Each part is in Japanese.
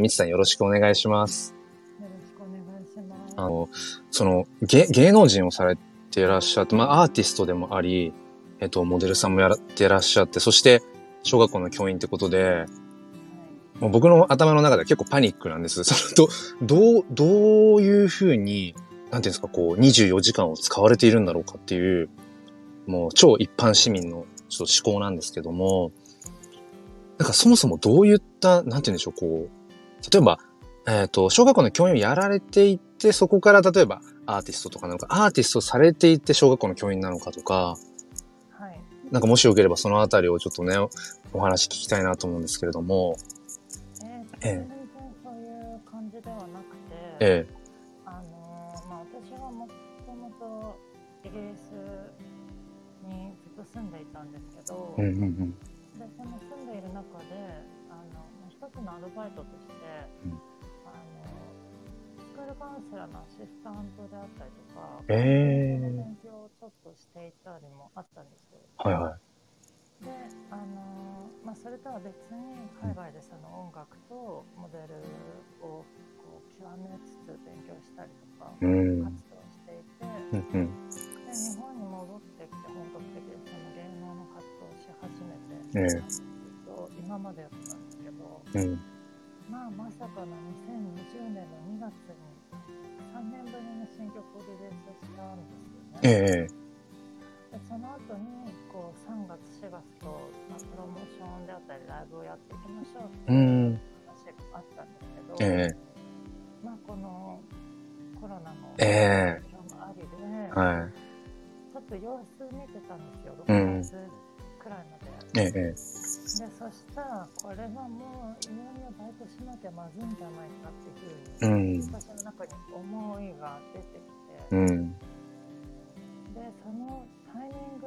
みつさんよろしくお願いします。よろしくお願いします。あの、その、芸、芸能人をされていらっしゃって、まあ、アーティストでもあり、えっと、モデルさんもやってらっしゃって、そして、小学校の教員ってことで、もう僕の頭の中では結構パニックなんです。その、ど、どう、どういうふうに、なんていうんですか、こう、24時間を使われているんだろうかっていう、もう超一般市民のちょっと思考なんですけども、なんかそもそもどういった、なんて言うんでしょう、こう、例えば、えっ、と、小学校の教員をやられていて、そこから例えばアーティストとかなのか、アーティストされていて小学校の教員なのかとか、はい。なんかもしよければそのあたりをちょっとね、お話聞きたいなと思うんですけれども、えー、ええ全然そういう感じではなくて、えあのーまあ、私はもともとイギリスにずっと住んでいたんですけど、えうんうんうん。でその住んでいる中であのまあ一つのアルバイトとして、うんあのスクールカウンセラーのアシスタントであったりとか、ええ勉強をちょっとしていたりもあったんですよ。はいはで、あのーまあ、それとは別に海外でその音楽とモデルをこう極めつつ勉強したりとかい。うん。活動していて、うんうん。で日本に戻ってきて本格的にその芸能の活動をし始めて、ええずっと今までやってたんですうん。まあ、まさかの2020年の2月に3年ぶりに新曲をリリースしたんですよね。ええでその後にこう3月4月と、まあ、プロモーションであったりライブをやっていきましょうってう。いうん話があったんですけど、ええまあこのコロナのええ影響もありで、はい。ちょっと様子見てたんですようん6月くらいまで。えええでそしたらこれはもういよいよバイトしなきゃまずいんじゃないかっていうふうに、うん。私の中に思いが出てきて。うん。でそのタイミング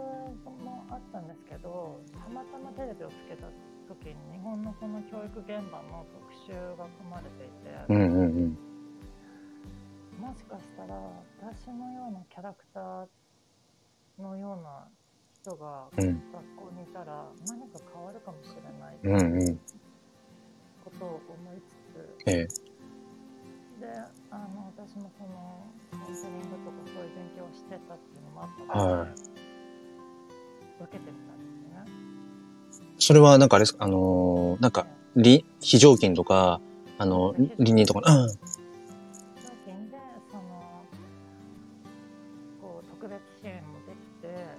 もあったんですけどたまたまテレビをつけた時に日本のこの教育現場の特集が組まれていて、うんうんうん。もしかしたら私のようなキャラクターのような人が学うん。校にいたら何か変わるかもしれないうんうん。ことを思いつつ、ええ。であの私もそのカウンセリングとかそういう勉強をしてたっていうのもあったので、はい。受けてみたんですよね。それはなんかあれですか、あのーなんか、り、非常勤とか、あの、離任とか、うん。商品でそのこう特別支援もで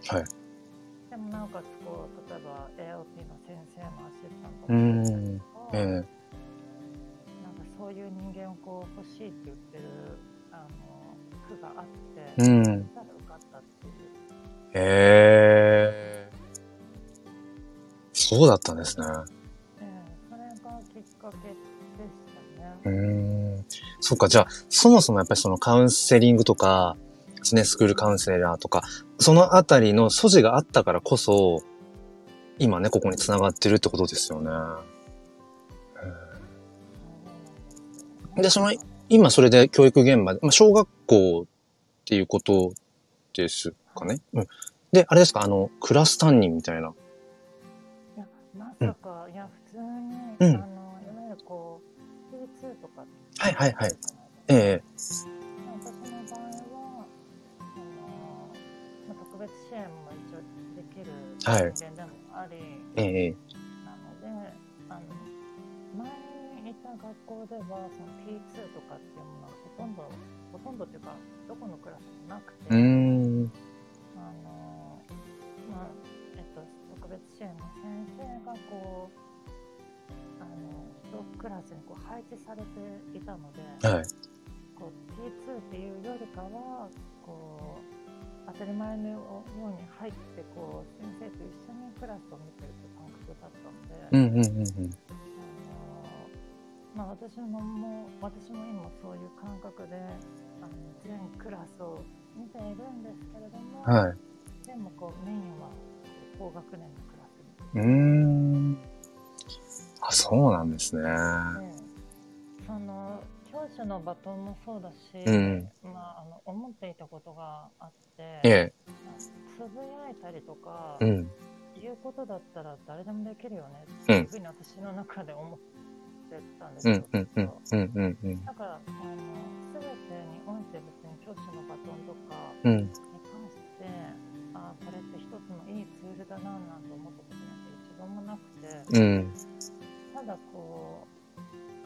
きて、はいうんと。か、ええなんかそういう人間をこう欲しいって言ってるあの区があって、うん。受かったっていう。へえ。そうだったんですね。ええそれがきっかけでしたね。うーん。そっか、じゃあ、そもそもやっぱりそのカウンセリングとか、ね、スクールカウンセラーとか、そのあたりの素地があったからこそ、今ね、ここに繋がってるってことですよね。でその今それで教育現場で、まあ、小学校っていうことですかね。うん。で、あれですか、あの、クラス担任みたいな。いや、まさか、いや、普通に、うんあの、いわゆるこう、P2 とか。はいはいはい。ええ私の場合は、あの、まあ、特別支援も一応できるはい人間でもあり、ええなので、あの、前にいた学校では、その P2 とかっていうものはほとんど、ほとんどっていうか、どこのクラスもなくて。あのまあえっと、特別支援の先生がこうあの一クラスにこう配置されていたので、はい。こう P2 っていうよりかはこう当たり前のように入ってこう先生と一緒にクラスを見てるという感覚だったので、うんうんうんうん。あのまあ、私ももう私も今そういう感覚であの全クラスを見ているんですけれども、はい。でもこうメインは高学年のクラスにうーん。あ、そうなんですね。でその教師のバトンもそうだし、うん。まあ、あの思っていたことがあって、ええ。つぶやいたりとか、うん。いうことだったら誰でもできるよねっていうふうに私の中で思ってたんですよ。うん、うん、うん、うん、うん、うん。だから、あの、すべてにおいて別に教師のバトンとかうん、に関して、あこれって一つのいいツールだななんて思ったことなんて一度もなくて、うん、ただこう、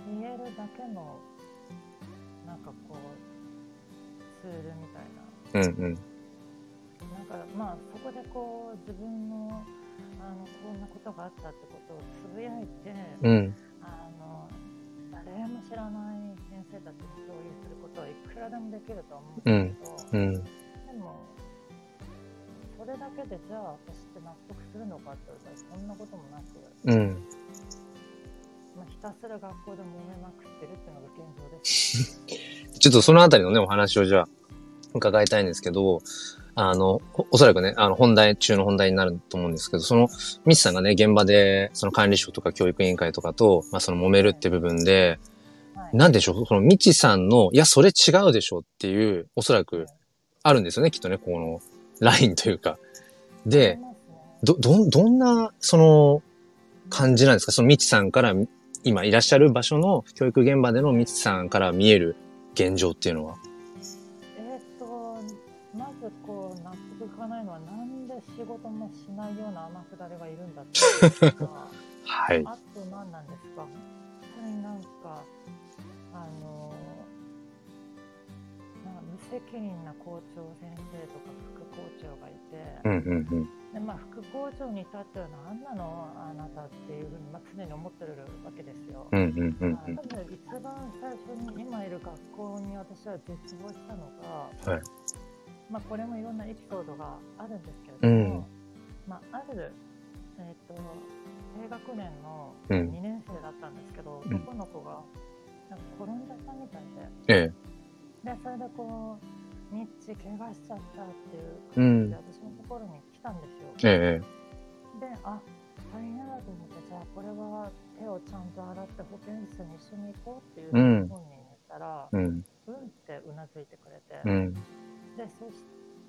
言えるだけの、なんかこう、ツールみたいな。うん、うん。なんかまあそこでこう自分のあのこんなことがあったってことをつぶやいて、うん、あの誰も知らない先生たちに共有することはいくらでもできるとは思うんですけど、うん、でもそれだけでじゃあ私って納得するのかって言ったらそんなこともなく、うん。たすら学校で揉めまくってるってのが現状です。ちょっとそのあたりのね、お話をじゃあ、伺いたいんですけど、あの、おおそらくね、あの、本題中の本題になると思うんですけど、その、ミスさんがね、現場で、その管理職とか教育委員会とかと、まあ、その揉めるって部分で、はい、なんでしょう、その、みちさんの、いや、それ違うでしょっていう、おそらく、あるんですよね、きっとね、この、ラインというか。でど、ど、どんな、その、感じなんですか？そのみちさんから、今いらっしゃる場所の教育現場でのみちさんから見える現状っていうのは？えーっと、まずこう納得いかないのは、なんで仕事もしないような天下りがいるんだっていうか、はい。あと何なんですか、本当になんか、あのか無責任な校長先生とか副校長がいて、うんうんうん。でまあ、副校長に至っては何なのあなたっていうふうに、まあ、常に思ってるわけですよ。うんうんうんまあ多分一番最初に今いる学校に私は絶望したのが、はい。まあ、これもいろんなエピソードがあるんですけれども、うん。まあ、ある、えー、と低学年のうん。2年生だったんですけど、うん。男の子がなんか転んじゃったみたいええ。ででそれでこうニッチ怪我しちゃったっていううん感じで私のところに来たんですよ。ええ。で、あ、大変だと思って、じゃあこれは手をちゃんと洗って保健室に一緒に行こうっていう本人に言ったら、うん、うん。ってうなずいてくれて、うん。で、そし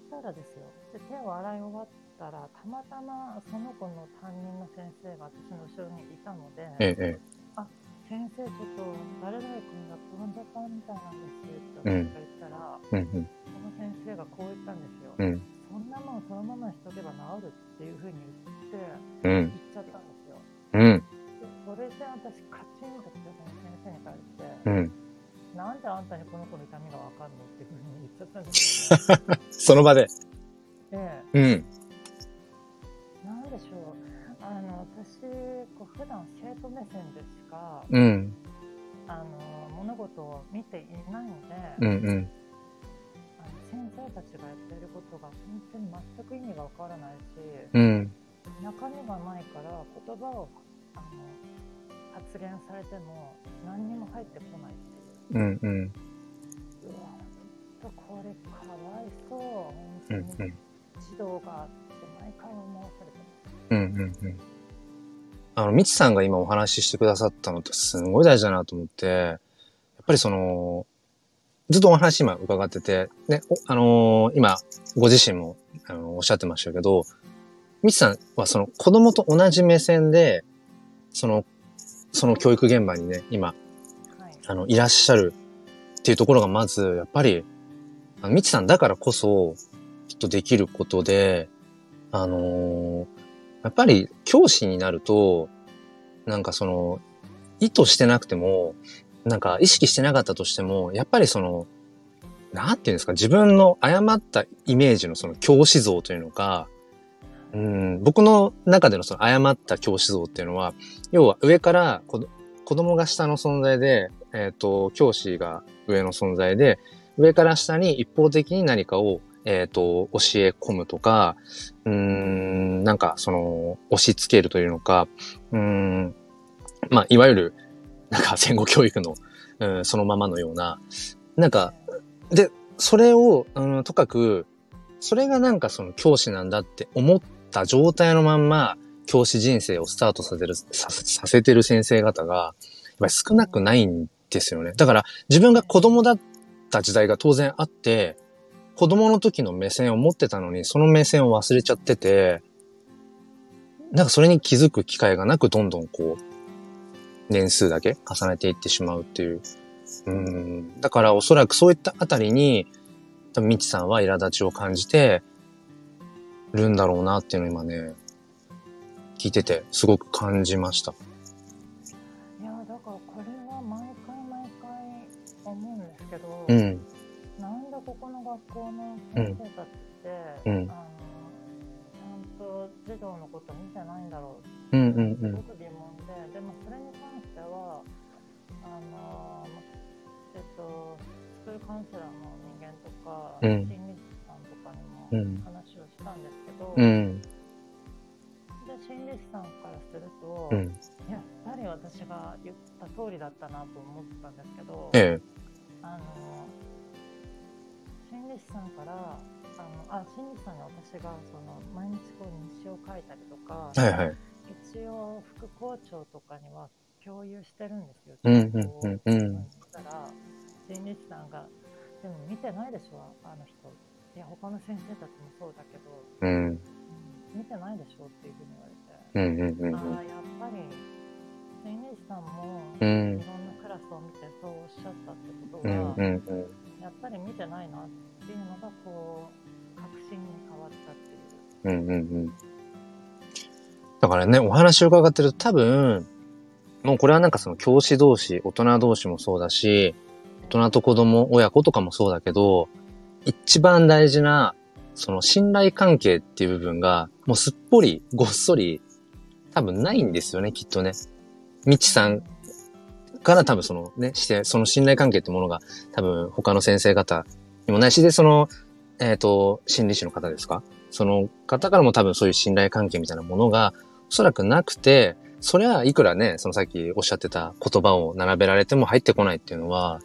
たらですよ、で手を洗い終わったら、たまたまその子の担任の先生が私の後ろにいたので、ええ。先生、ちょっと誰々君が転んじゃったみたいなんですって言ったら、うんうん。その先生がこう言ったんですよ。うん。そんなもんそのままにしとけば治るっていうふうに言って、うん。言っちゃったんですよ。うん。でそれで私カチンときてその先生に対して、うん。なんであんたにこの子の痛みがわかんのっていうふうに言っちゃったんですよ、ね。その場で。えうん。え、なんうん。あの、物事を見ていないので、うんうん。あの先生たちがやっていることが本当に全く意味がわからないし、うん。中身がないから言葉をあの発言されても何にも入ってこないっていう。うんうん。うわ、ちょっとこれかわいそう。本当にうんうん。児童がって毎回思わされてます。うんうんうん。あの、みちさんが今お話ししてくださったのってすごい大事だなと思って、やっぱりその、ずっとお話今伺ってて、ね、おあのー今、ご自身も、あのおっしゃってましたけど、みちさんはその子供と同じ目線で、その、その教育現場にね、今、はい。あの、いらっしゃるっていうところがまず、やっぱり、あの、みちさんだからこそ、きっとできることで、あのーやっぱり教師になると、なんかその、意図してなくても、なんか意識してなかったとしても、やっぱりその、なんていうんですか、自分の誤ったイメージのその教師像というのか、うん、僕の中でのその誤った教師像っていうのは、要は上から子供が下の存在で、えっ、と、教師が上の存在で、上から下に一方的に何かを、えっ、と、教え込むとか、うん、なんか、その、押し付けるというのか、うん、まあ、いわゆる、なんか戦後教育の、うん、そのままのような、なんか、で、それを、うん、とかく、それがなんかその教師なんだって思った状態のまんま、教師人生をスタートさせる、させさせてる先生方が、やっぱり少なくないんですよね。だから、自分が子供だった時代が当然あって、子供の時の目線を持ってたのに、その目線を忘れちゃってて、なんかそれに気づく機会がなく、どんどんこう、年数だけ重ねていってしまうっていう。うん。だからおそらくそういったあたりに、多分みちさんは苛立ちを感じてるんだろうなっていうのを今ね、聞いててすごく感じました。いやだからこれは毎回毎回思うんですけど、うん。ここの学校の先生たちって、うんあのちゃんと児童のこと見てないんだろううんうんうん。すごく疑問で、でもそれに関してはあの、まえっと、スクールカウンセラーの人間とか、うん心理師さんとかうんにも話をしたんですけど、うん。で心理師さんからすると、うん。やっぱり私が言った通りだったなと思ったんですけど、ええ。あの心理師さんからあのあ心理師さんに私がその毎日こう日誌を書いたりとか、はいはい。一応副校長とかには共有してるんですよ。うんうんうんうんそしたら心理師さんが「でも見てないでしょあの人」いや他の先生たちもそうだけど、うん。うん見てないでしょっていうふうに言われて、うんうんうんああやっぱり心理師さんもういん。ろんなクラスを見てそうおっしゃったってことうんは、うんうん。やっぱり見てないなっていうのがこう確信に変わったっていう。うんうんうん。だからね、お話を伺ってると多分、もうこれはなんかその教師同士、大人同士もそうだし、大人と子供、親子とかもそうだけど、一番大事な、その信頼関係っていう部分が、もうすっぽり、ごっそり、多分ないんですよね、きっとね。みちさんから多分そのね、して、その信頼関係ってものが多分他の先生方にもないし、で、その、えっ、と、心理師の方ですか？その方からも多分そういう信頼関係みたいなものがおそらくなくて、それはいくらね、そのさっきおっしゃってた言葉を並べられても入ってこないっていうのは、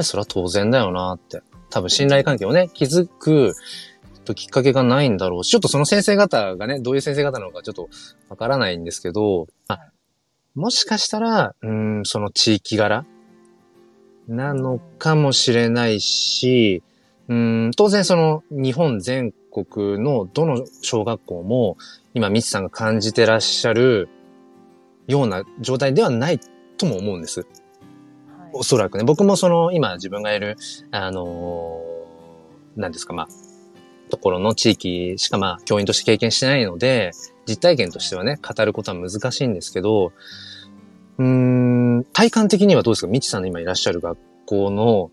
それは当然だよなって。多分信頼関係をね、築くきっかけがないんだろうし、ちょっとその先生方がね、どういう先生方なのかちょっとわからないんですけど、あもしかしたら、うーん、その地域柄？なのかもしれないし、うーん、当然その日本全国のどの小学校も今、ミツさんが感じてらっしゃるような状態ではないとも思うんです。はいおそらくね。僕もその今自分がいる、あのー、なんですか、まあ、ところの地域しかまあ教員として経験してないので、実体験としてはね、語ることは難しいんですけど、うん、体感的にはどうですか？みちさんの今いらっしゃる学校の、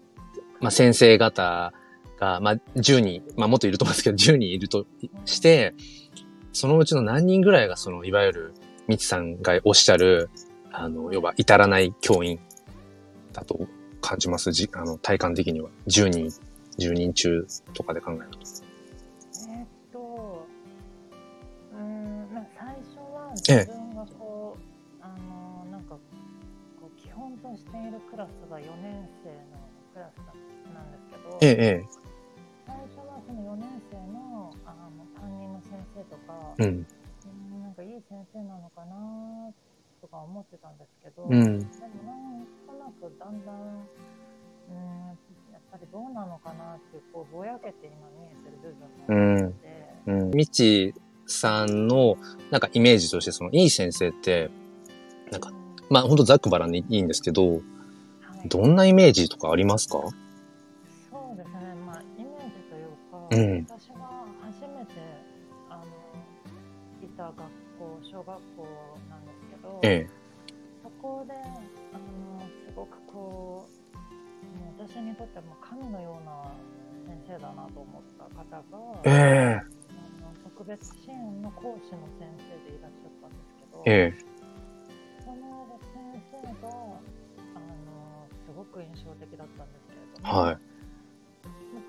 まあ、先生方が、まあ、10人、まあ、もっといると思うんですけど、10人いるとして、そのうちの何人ぐらいがその、いわゆる、みちさんがおっしゃる、あの、要は、至らない教員だと感じます？じあの、体感的には。10人、10人中とかで考えると。自分がこう、あのなんかこう基本としているクラスが4年生のクラスなんですけど、ええ、え最初はその4年生のあの担任の先生とか、え。うん。うんなんかいい先生なのかなとか思ってたんですけど、うん。でもなんとなくだんだん、うん、やっぱりどうなのかなっていう、こうぼやけて今見えてる部分があって、うん。みちさんの、なんかイメージとして、その、いい先生って、なんか、まあ、ほんとざっくばらんにいいんですけど、はいどんなイメージとかありますか？そうですね、まあ、イメージというか、うん私が初めてあのいた学校、小学校なんですけど、ええ。そこであのすごくこう、もう私にとっても神のような先生だなと思った方が、ええ。特別支援の講師の先生でいらっしゃったんですけど、ええ。その先生があのすごく印象的だったんですけれども、はい。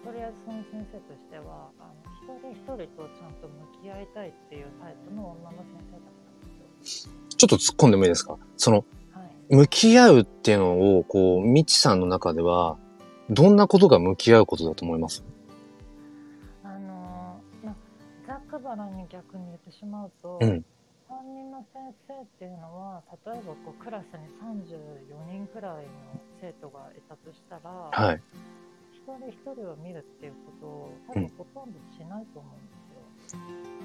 とりあえずその先生としてはあの一人一人とちゃんと向き合いたいっていうタイプの女の先生だったんですよ。ちょっと突っ込んでもいいですか？その、はい、向き合うっていうのを、こう、みちさんの中では、どんなことが向き合うことだと思います？ざっくばらんに逆に言ってしまうと、うん担任の先生っていうのは例えばこうクラスに34人くらいの生徒がいたとしたら、はい。一人一人を見るっていうことを多分ほとんどしないと思うんですよ。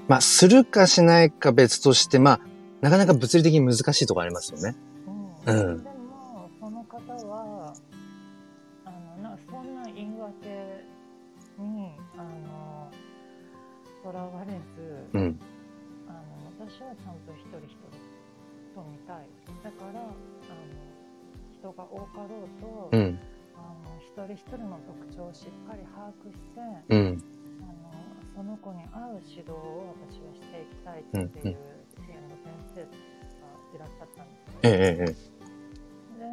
まあ、するかしないか別として、まあ、なかなか物理的に難しいところありますよね。うんうんとらわれず、うん。あの私はちゃんと一人一人と見たいだからあの人が多かろうと、うん。あの一人一人の特徴をしっかり把握して、うん。あのその子に合う指導を私はしていきたいっていう支援の先生がいらっしゃったんですよ。ええええ。で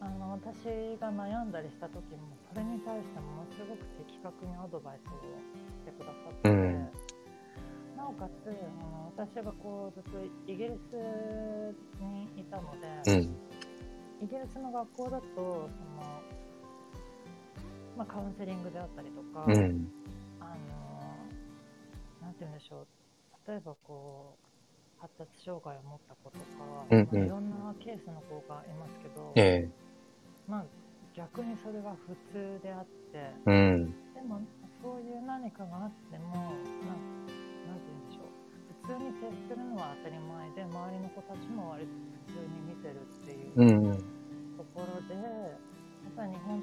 あの私が悩んだりした時もそれに対してものすごく的確にアドバイスをしてくださって、かつあの私がこうずっとイギリスにいたので、うん。イギリスの学校だとその、まあ、カウンセリングであったりとか、うん。あのなんて言うんでしょう例えばこう発達障害を持った子とか、うんうんまあいろんなケースの子がいますけど、ええ。まあ、逆にそれが普通であってうん。でもそういう何かがあってもなんな通に接するのは当たり前で周りの子たちも割と普通に見てるっていううん。ところで、やっぱり日本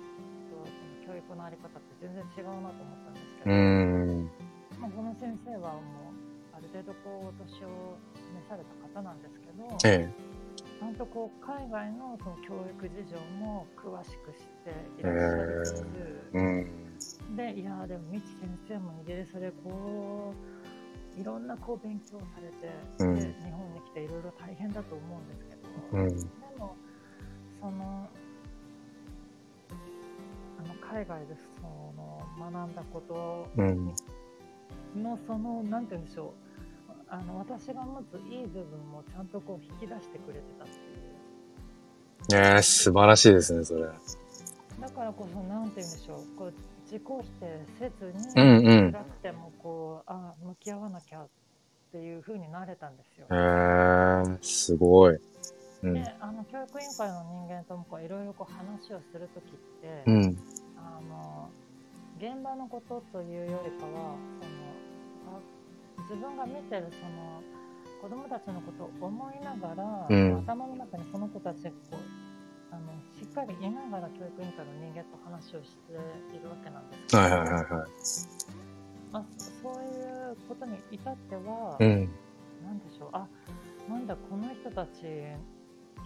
とその教育のあり方って全然違うなと思ったんですけうど、ん。まあ、この先生はもうある程度こうお年を召された方なんですけど、ええ。ちゃんとこう海外のその教育事情も詳しく知っていらっしゃりつつ、うん。でいやーでも未知先生もイギリスでこういろんなこう勉強されて、うんで日本に来ていろいろ大変だと思うんですけど、うん。でもそのあの海外でその学んだことうん。のそのなんて言うんでしょうあの私が持ついい部分もちゃんとこう引き出してくれてたっていうええ、素晴らしいですね、それ。だからこそなんて言うんでしょうこう自己否定せずにうんうん辛くてもこうあ向き合わなきゃっていう風になれたんですよ。ええ、すごい。うん。であの教育委員会の人間ともこういろいろこう話をするときって、うん。あの現場のことというよりかはそのあ自分が見てるその子供たちのことを思いながら、うん頭の中にその子たちがこうあのしっかりいながら教育委員会の人間と話をしているわけなんですけど、はいはいはいはい。まあ、そういうことに至っては、うん。なんでしょうあなんだこの人たち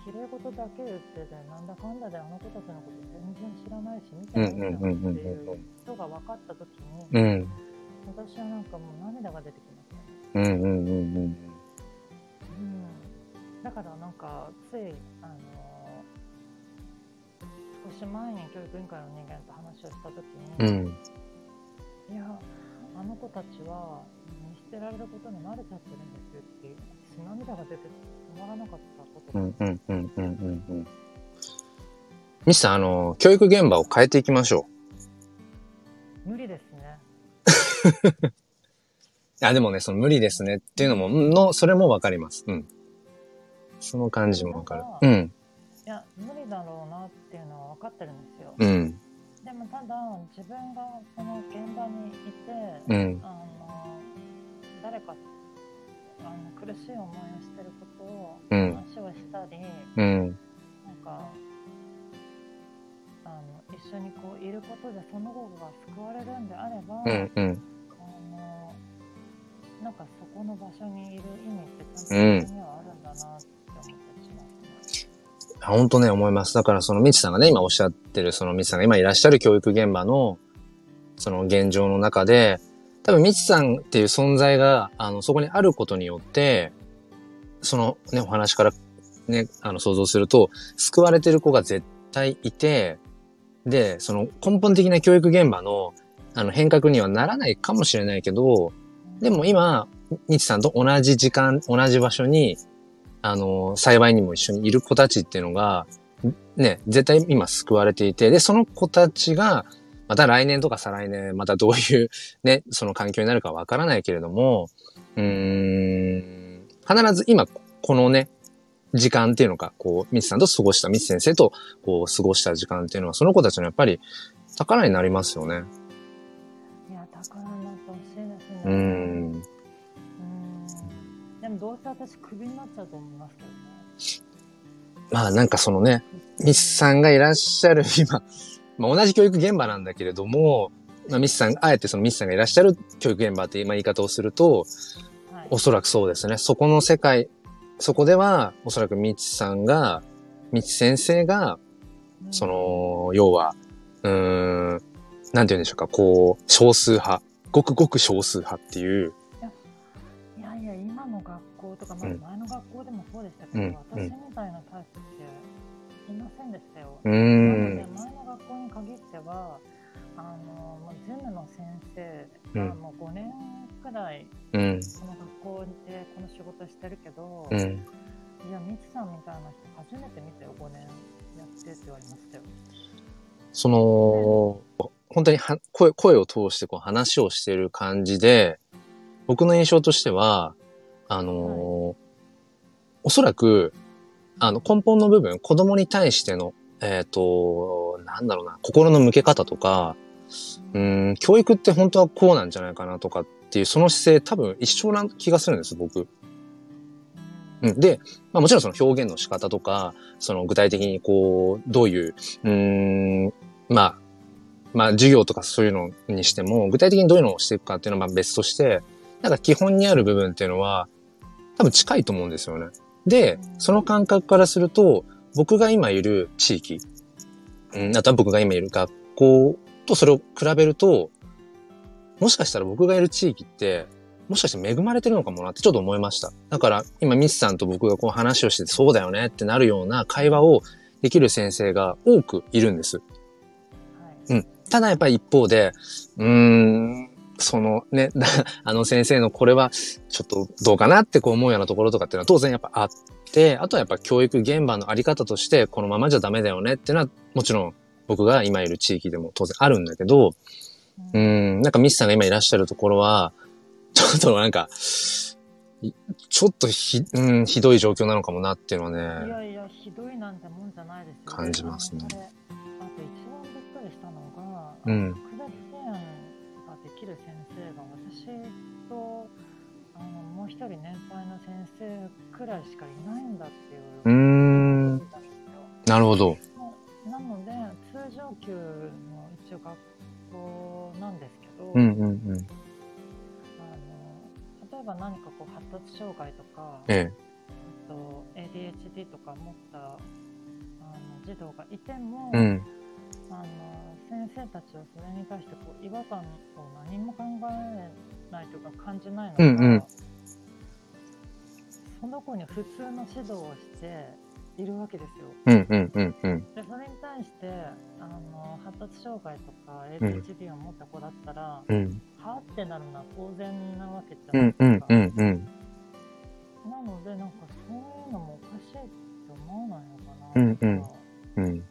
綺麗事だけ言っててなんだかんだであの子たちのこと全然知らないし見てないんだっていう人が分かった時に、うん。私はなんかもう涙が出てきましたよね、うんうんうんうん。うん、だからなんかついあの少し前に教育委員会の人間と話をした時に、うん。いやあの子たちは見捨てられることに慣れちゃってるんですよっていう私涙が出て止まらなかったことが、うんうんうんうんうんうん。ミスさん、あの、教育現場を変えていきましょう。無理ですね あ、でもね、その無理ですねっていうのも、の、それもわかります。うん。その感じもわかる。うん。いや無理だろうなっていうのは分かってるんですよ、うん。でもただ自分がその現場にいて、うん。あの誰かあの苦しい思いをしてることをうん話をしたり、うん。なんかあの一緒にこういることでその子が救われるんであれば、うん。うん。あのなんかそこの場所にいる意味ってちゃんとそこにはあるんだなって思ったりしますね。本当ね、思います。だから、その、みちさんがね、今おっしゃってる、その、みちさんが今いらっしゃる教育現場の、その、現状の中で、多分、みちさんっていう存在が、あの、そこにあることによって、その、ね、お話から、ね、あの、想像すると、救われてる子が絶対いて、で、その、根本的な教育現場の、あの、変革にはならないかもしれないけど、でも今、みちさんと同じ時間、同じ場所に、あの、幸いにも一緒にいる子たちっていうのが、ね、絶対今救われていて、で、その子たちが、また来年とか再来年、またどういうね、その環境になるかわからないけれども、うーん、必ず今、このね、時間っていうのか、こう、みつさんと過ごした、みつ先生と、こう、過ごした時間っていうのは、その子たちのやっぱり、宝になりますよね。いや宝になってほしいですね。うーん。うんでもどうせ私クビになっちゃうと思いますけどね。まあなんかそのね、ミスさんがいらっしゃる今、まあ同じ教育現場なんだけれども、まあミスさん、あえてそのミスさんがいらっしゃる教育現場っていうまあ言い方をすると、はいおそらくそうですね。そこの世界、そこでは、おそらくミツさんが、ミツ先生が、うんその、要は、うーん、なんて言うんでしょうか、こう、少数派、ごくごく少数派っていう、とか、まあ、うん前の学校でもそうでしたけど、うん私みたいなタイプっていませんでしたよ。うーなのんで、、前の学校に限っては、あの、もうゼムの先生うんがもう5年くらい、うん、この学校でこの仕事してるけど、うん。いや、みつさんみたいな人初めて見たよ、5年やってって言われましたよ。その、本当には声声を通してこう話をしている感じで、僕の印象としては、あのーおそらく、あの、根本の部分、子供に対しての、えっ、と、なんだろうな、心の向け方とか、うーん、教育って本当はこうなんじゃないかなとかっていう、その姿勢多分一緒な気がするんです、僕。うんうん、で、まあもちろんその表現の仕方とか、その具体的にこう、どういう、うーん、まあ、まあ授業とかそういうのにしても、具体的にどういうのをしていくかっていうのはまあ別として、なんか基本にある部分っていうのは、多分近いと思うんですよね。でう、んその感覚からすると、僕が今いる地域、うん、あとは僕が今いる学校とそれを比べると、もしかしたら僕がいる地域って、もしかして恵まれてるのかもなってちょっと思いました。だから今ミスさんと僕がこう話をしててそうだよねってなるような会話をできる先生が多くいるんです。はいうん。ただやっぱり一方で、うーん、そのね、あの先生のこれはちょっとどうかなってこう思うようなところとかっていうのは当然やっぱあって、あとはやっぱ教育現場のあり方としてこのままじゃダメだよねっていうのはもちろん僕が今いる地域でも当然あるんだけど、ううんん、なんかミスさんが今いらっしゃるところは、ちょっとなんか、いちょっとひ、うん、ひどい状況なのかもなっていうのいはね、やいや、ひどいなんてもんじゃないですよ。感じますねあと一番びっくりしたのが、うんとあのもう一人年配の先生くらいしかいないんだっていう。うーん、聞いたんですよなるほど。なので、通常級の一応学校なんですけど、うんうんうん。あの例えば何かこう発達障害とか、えあと ADHD とか持ったあの児童がいても、え。うん。あの先生たちはそれに対してこう違和感を何も考えないというか感じないのが、うんうんその子に普通の指導をしているわけですよ。うんうんうんうん。でそれに対してあの発達障害とかうん ADHD を持った子だったら、うん。はってなるのは当然なわけじゃうないですか。んうんうんうん。なので、なんかそういうのもおかしいって思わないのかなうんうんうん。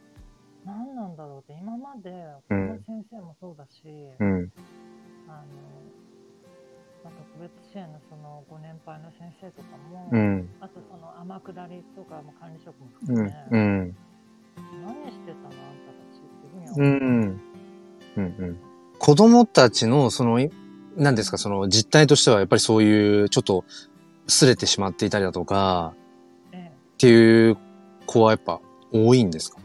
って、今までうんこの先生もそうだし、うん。あの、まあ、特別支援のそのご年配の先生とかも、うん。あとその天下りとかも管理職もうん含め、。うん。何してたのあんたたちっていうふうにはう思う。ん。うん。うん。子供たちの、その、い何ですか、その実態としてはやっぱりそういう、ちょっと、擦れてしまっていたりだとか、えっていう子はやっぱ多いんですか？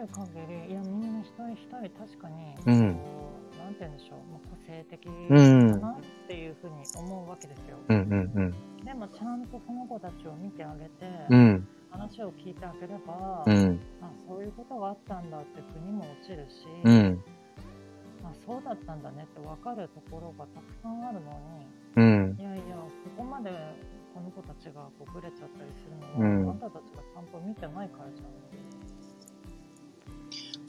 る限り、いや、みんな一人一人確かに、うんこうなんて言うんでしょう、まあ、個性的うんだなっていうふうに思うわけですよ。うんうんうん。でもちゃんとその子たちを見てあげて、うん。話を聞いてあげれば、うん。あそういうことがあったんだって腑にも落ちるし、うん。あそうだったんだねって分かるところがたくさんあるのうん。にいやいやそこまでこの子たちがこうブレちゃったりするのは、うんあんたたちがちゃんと見てないからじゃん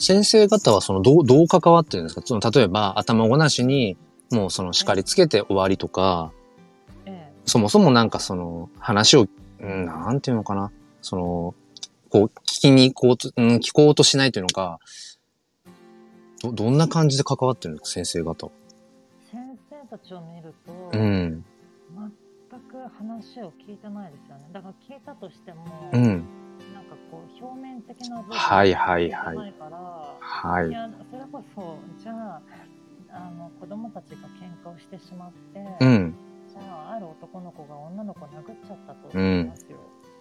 先生方はそのどう、どう関わってるんですか？その例えば頭ごなしにもうその叱りつけて終わりとか、ええそもそもなんかその話を、うんなんていうのかな？その、こう聞きに行こうと、うん、聞こうとしないというのか、ど、どんな感じで関わってるんですか？先生方は。先生たちを見ると、うん。全く話を聞いてないですよねだから聞いたとしても、うん。かこう表面的な部分がいいはい。ないから、はい、いやそれこそじゃああの子供たちが喧嘩をしてしまって、うん、じゃあある男の子が女の子を殴っちゃったと思いますよ。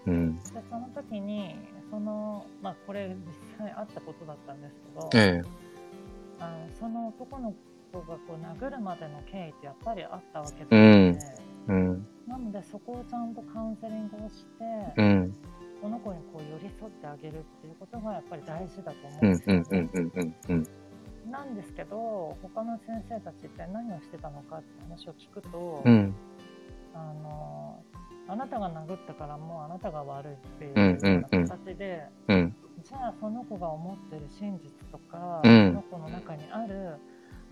うん、でその時にその、まあ、これ実際あったことだったんですけど、ええ、あのその男の子がこう殴るまでの経緯ってやっぱりあったわけうで、んうん。なのでそこをちゃんとカウンセリングをして、うん。この子にこう寄り添ってあげるっていうことがやっぱり大事だと思ううんですよ。なんですけど他の先生たちって何をしてたのかって話を聞くと、うん。あのあなたが殴ったからもうあなたが悪いっていう形で、うん。じゃあその子が思ってる真実とか、うんその子の中にある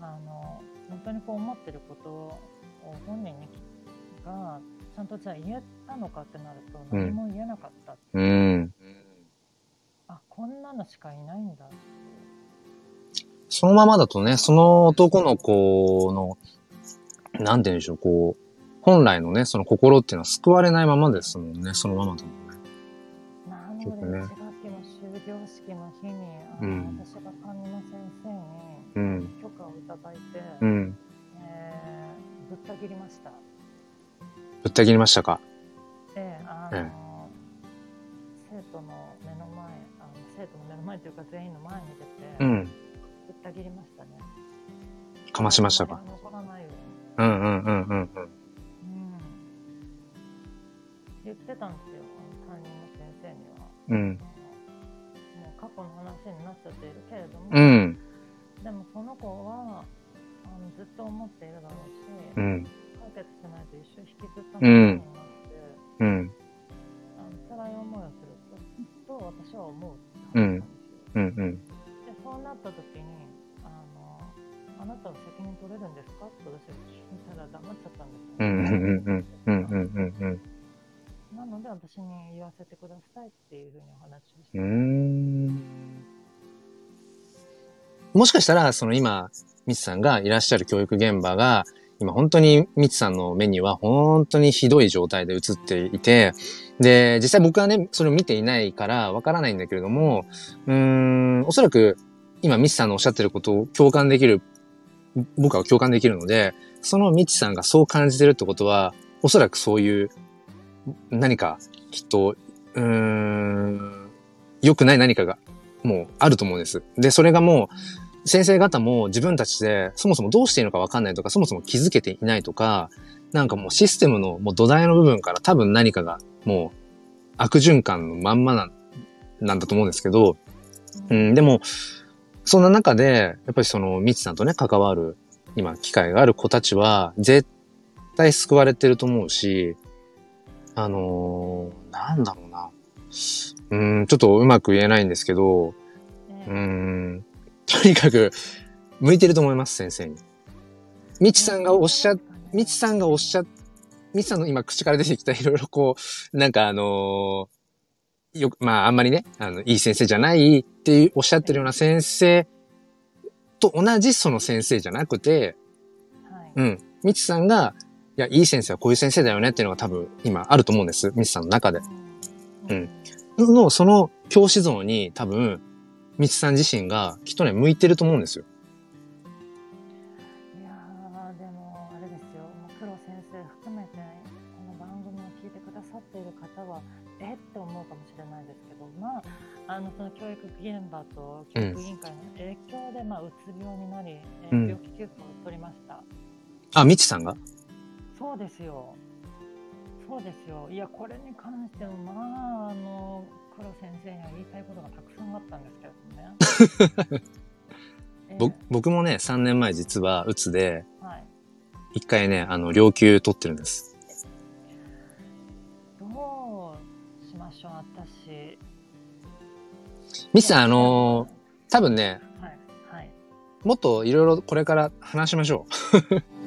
あの本当にこう思ってることを本人にがちゃんとじゃあ言えたのかってなるとうん何も言えなかった、うん。あこんなのしかいないんだってそのままだとね、その男の子の、なんて言うんでしょう、こう、本来のね、その心っていうのは救われないままですもんね、そのままだもんね。なのでね1学期の終業式の日にあの、うん私が担任の先生にうん。許可をいただいて、うん。えーぶった切りました。ぶった切りましたか？で、あの、ええ生徒の目の前、あの生徒の目の前というか全員の前に出て、うん。ぶった切りましたね。かましましたか？残らないようんうんうんうんうん。うん。言ってたんですよ、あの担任の先生には。うん。もう過去の話になっちゃっているけれども、うん。でもその子はあのずっと思っているだろうし、うん。解決しないと一生引きずったままになっもしかしたら、その今、ミツさんがいらっしゃる教育現場が、今本当にミツさんの目には本当にひどい状態で映っていて、で、実際僕はね、それを見ていないからわからないんだけれども、うん、おそらく今ミツさんのおっしゃってることを共感できる、僕は共感できるので、そのミツさんがそう感じてるってことは、おそらくそういう何かきっと、うーん、良くない何かがもうあると思うんです。で、それがもう、先生方も自分たちでそもそもどうしていいのかわかんないとか、そもそも気づけていないとか、なんかもうシステムのもう土台の部分から多分何かがもう悪循環のまんまなんなんだと思うんですけど、うん、でも、そんな中で、やっぱりその、ミツさんとね、関わる、今、機会がある子たちは、絶対救われてると思うし、あのーなんだろうな。うん、ちょっとうまく言えないんですけど、ねうーん、とにかく、向いてると思います、先生に。みちさんがおっしゃ、みちさんがおっしゃ、みちさんの今口から出てきたいろいろこう、なんかあのーよく、まああんまりね、あの、いい先生じゃないっていうおっしゃってるような先生と同じその先生じゃなくて、はい。うん、みちさんが、いや、いい先生はこういう先生だよねっていうのが多分今あると思うんです、みちさんの中で。うん。の、その教師像に多分、みちさん自身がきっとね、向いてると思うんですよ。いやーでもあれですよ、もう黒先生含めてこの番組を聞いてくださっている方はえっ？て思うかもしれないですけど、まあ、あのその教育現場と教育委員会の影響で、まあ、うつ病になり、えーうん病気休暇を取りました。あ、みちさんが？そうですよ。そうですよ。いや、これに関しても、まあ、あの、黒先生には言いたいことがたくさんあったんですけどね。僕もね、3年前実はうつで、えはい。一回ね、あの、領休取ってるんです。どうしましょう、私。みちさん、あのー多分ね、はい。はい。もっといろいろこれから話しましょう。